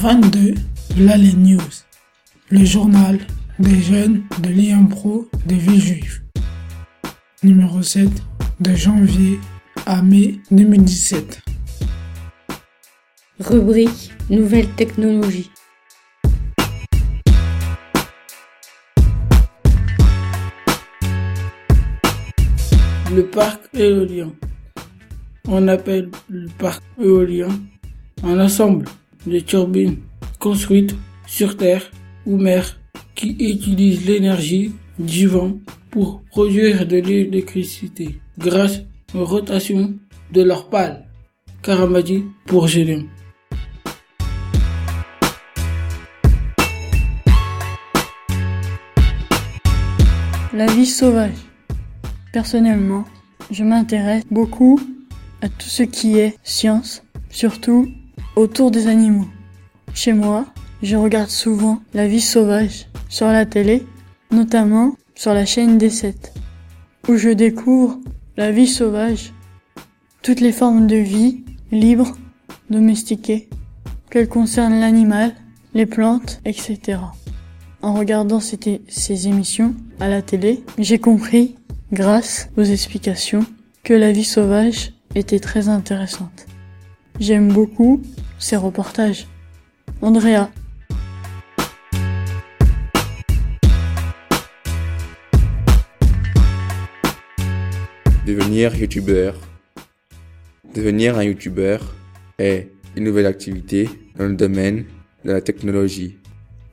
22, là les news. Le journal des jeunes de l'IAMPRO des villes juives. Numéro 7, de janvier à mai 2017. Rubrique Nouvelles technologies. Le parc éolien. On appelle le parc éolien un ensemble de turbines construites sur terre ou mer qui utilisent l'énergie du vent pour produire de l'électricité grâce aux rotations de leurs pales. Karamadi pour Gélim. La vie sauvage. Personnellement, je m'intéresse beaucoup à tout ce qui est science, surtout autour des animaux. Chez moi, je regarde souvent la vie sauvage sur la télé, notamment sur la chaîne des 7, où je découvre la vie sauvage, toutes les formes de vie libres, domestiquées, qu'elles concernent l'animal, les plantes, etc. En regardant ces émissions à la télé, j'ai compris, grâce aux explications, que la vie sauvage était très intéressante. J'aime beaucoup ces reportages. Andrea. Devenir youtubeur. Devenir un youtubeur est une nouvelle activité dans le domaine de la technologie.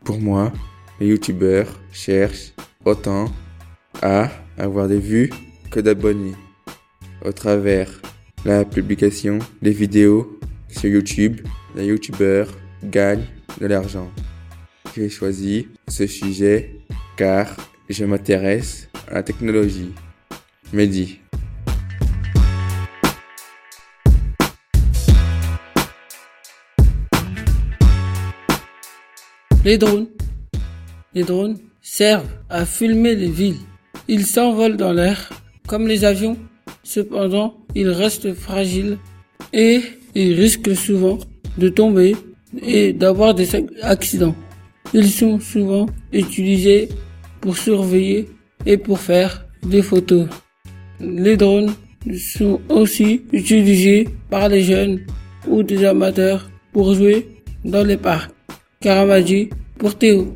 Pour moi, les youtubeurs cherchent autant à avoir des vues que d'abonnés au travers la publication des vidéos sur YouTube, les youtubeurs gagnent de l'argent. J'ai choisi ce sujet car je m'intéresse à la technologie. Mehdi. Les drones. Les drones servent à filmer les villes. Ils s'envolent dans l'air comme les avions. Cependant, ils restent fragiles et ils risquent souvent de tomber et d'avoir des accidents. Ils sont souvent utilisés pour surveiller et pour faire des photos. Les drones sont aussi utilisés par les jeunes ou des amateurs pour jouer dans les parcs. Karamadi pour Théo.